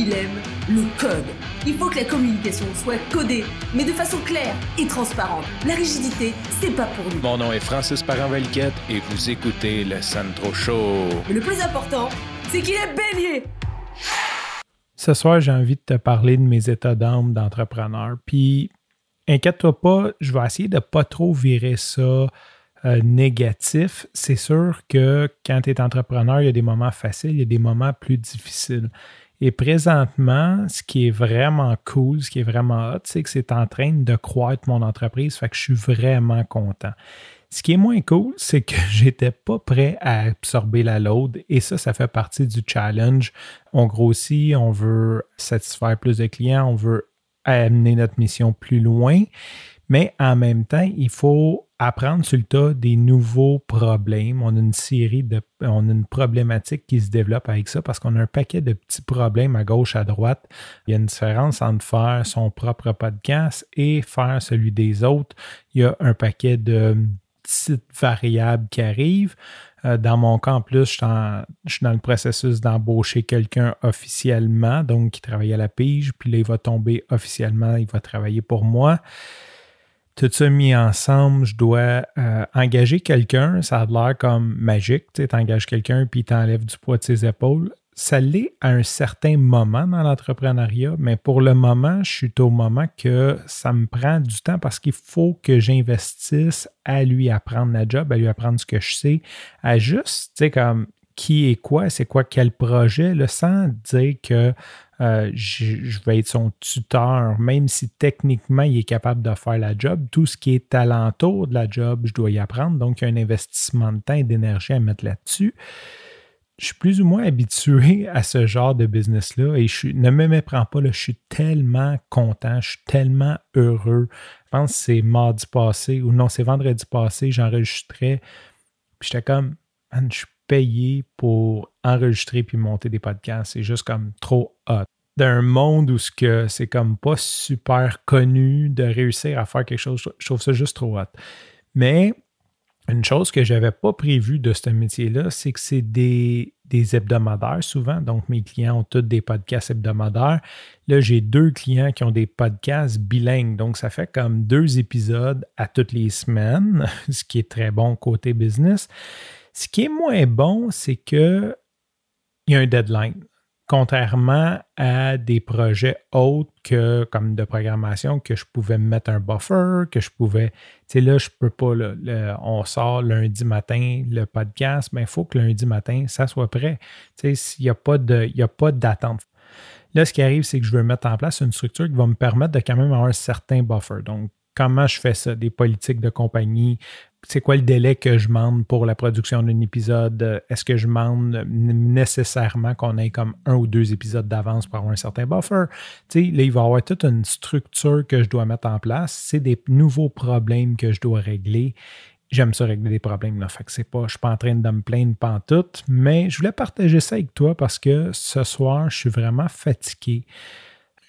il aime le code. Il faut que la communication soit codée, mais de façon claire et transparente. La rigidité, c'est pas pour nous. Mon nom est Francis parent et vous écoutez le Sandro Show. Mais le plus important, c'est qu'il est bélier. Ce soir, j'ai envie de te parler de mes états d'âme d'entrepreneur. Puis, inquiète-toi pas, je vais essayer de pas trop virer ça euh, négatif, c'est sûr que quand tu es entrepreneur, il y a des moments faciles, il y a des moments plus difficiles. Et présentement, ce qui est vraiment cool, ce qui est vraiment hot, c'est que c'est en train de croître mon entreprise, fait que je suis vraiment content. Ce qui est moins cool, c'est que j'étais pas prêt à absorber la load et ça, ça fait partie du challenge. On grossit, on veut satisfaire plus de clients, on veut amener notre mission plus loin, mais en même temps, il faut apprendre sur le tas des nouveaux problèmes. On a une série de. On a une problématique qui se développe avec ça parce qu'on a un paquet de petits problèmes à gauche, à droite. Il y a une différence entre faire son propre podcast et faire celui des autres. Il y a un paquet de petites variables qui arrivent. Euh, dans mon cas, en plus, je suis, dans le processus d'embaucher quelqu'un officiellement, donc qui travaille à la pige, puis là, il va tomber officiellement, il va travailler pour moi tout ça mis ensemble, je dois euh, engager quelqu'un, ça a l'air comme magique, tu engages quelqu'un puis t'enlèves du poids de ses épaules. Ça l'est à un certain moment dans l'entrepreneuriat, mais pour le moment, je suis au moment que ça me prend du temps parce qu'il faut que j'investisse à lui apprendre la job, à lui apprendre ce que je sais, à juste, tu sais, comme qui est quoi, c'est quoi quel projet, sans dire que euh, je, vais être son tuteur, même si techniquement il est capable de faire la job. Tout ce qui est alentour de la job, je dois y apprendre. Donc, il y a un investissement de temps et d'énergie à mettre là-dessus. Je suis plus ou moins habitué à ce genre de business-là et je ne me méprends pas, je suis tellement content, je suis tellement heureux. Je pense que c'est mardi passé ou non, c'est vendredi passé, j'enregistrais. J'étais comme, je suis payé pour enregistrer puis monter des podcasts. C'est juste comme trop hot. D'un monde où ce que c'est comme pas super connu de réussir à faire quelque chose, je trouve ça juste trop hot. Mais une chose que je n'avais pas prévue de ce métier-là, c'est que c'est des, des, hebdomadaires souvent. Donc, mes clients ont tous des podcasts hebdomadaires. Là, j'ai deux clients qui ont des podcasts bilingues. Donc, ça fait comme deux épisodes à toutes les semaines, ce qui est très bon côté business. Ce qui est moins bon, c'est qu'il y a un deadline. Contrairement à des projets autres que, comme de programmation, que je pouvais mettre un buffer, que je pouvais. Tu sais, là, je ne peux pas. on sort lundi matin le podcast, mais il faut que lundi matin, ça soit prêt. Tu sais, il n'y a pas d'attente. Là, ce qui arrive, c'est que je veux mettre en place une structure qui va me permettre de quand même avoir un certain buffer. Donc, comment je fais ça, des politiques de compagnie, c'est quoi le délai que je demande pour la production d'un épisode? Est-ce que je demande nécessairement qu'on ait comme un ou deux épisodes d'avance pour avoir un certain buffer? Tu sais, là, il va y avoir toute une structure que je dois mettre en place. C'est des nouveaux problèmes que je dois régler. J'aime ça régler des problèmes. Là. Fait que c'est pas, je suis pas en train de me plaindre tout, mais je voulais partager ça avec toi parce que ce soir, je suis vraiment fatigué.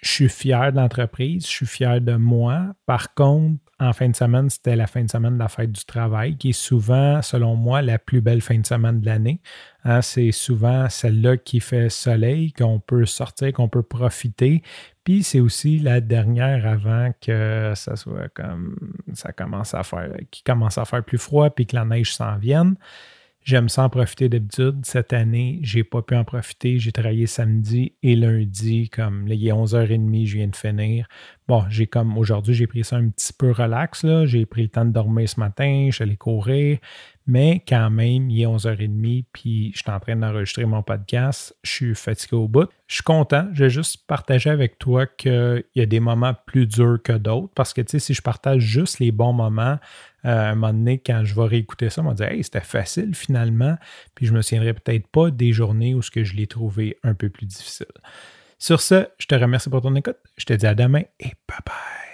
Je suis fier de l'entreprise, je suis fier de moi. Par contre, en fin de semaine, c'était la fin de semaine de la fête du travail, qui est souvent, selon moi, la plus belle fin de semaine de l'année. Hein, c'est souvent celle-là qui fait soleil, qu'on peut sortir, qu'on peut profiter. Puis c'est aussi la dernière avant que ça soit comme ça commence à faire, qui commence à faire plus froid, puis que la neige s'en vienne. J'aime ça en profiter d'habitude. Cette année, j'ai pas pu en profiter. J'ai travaillé samedi et lundi, comme là, il est 11h30, je viens de finir. Bon, j'ai comme aujourd'hui, j'ai pris ça un petit peu relax. J'ai pris le temps de dormir ce matin, je suis allé courir. Mais quand même, il est 11h30, puis je suis en train d'enregistrer mon podcast. Je suis fatigué au bout. Je suis content. Je vais juste partager avec toi qu'il y a des moments plus durs que d'autres. Parce que, tu sais, si je partage juste les bons moments, à un moment donné, quand je vais réécouter ça, on va dire Hey, c'était facile finalement. Puis je me souviendrai peut-être pas des journées où ce que je l'ai trouvé un peu plus difficile. Sur ce, je te remercie pour ton écoute. Je te dis à demain et bye bye.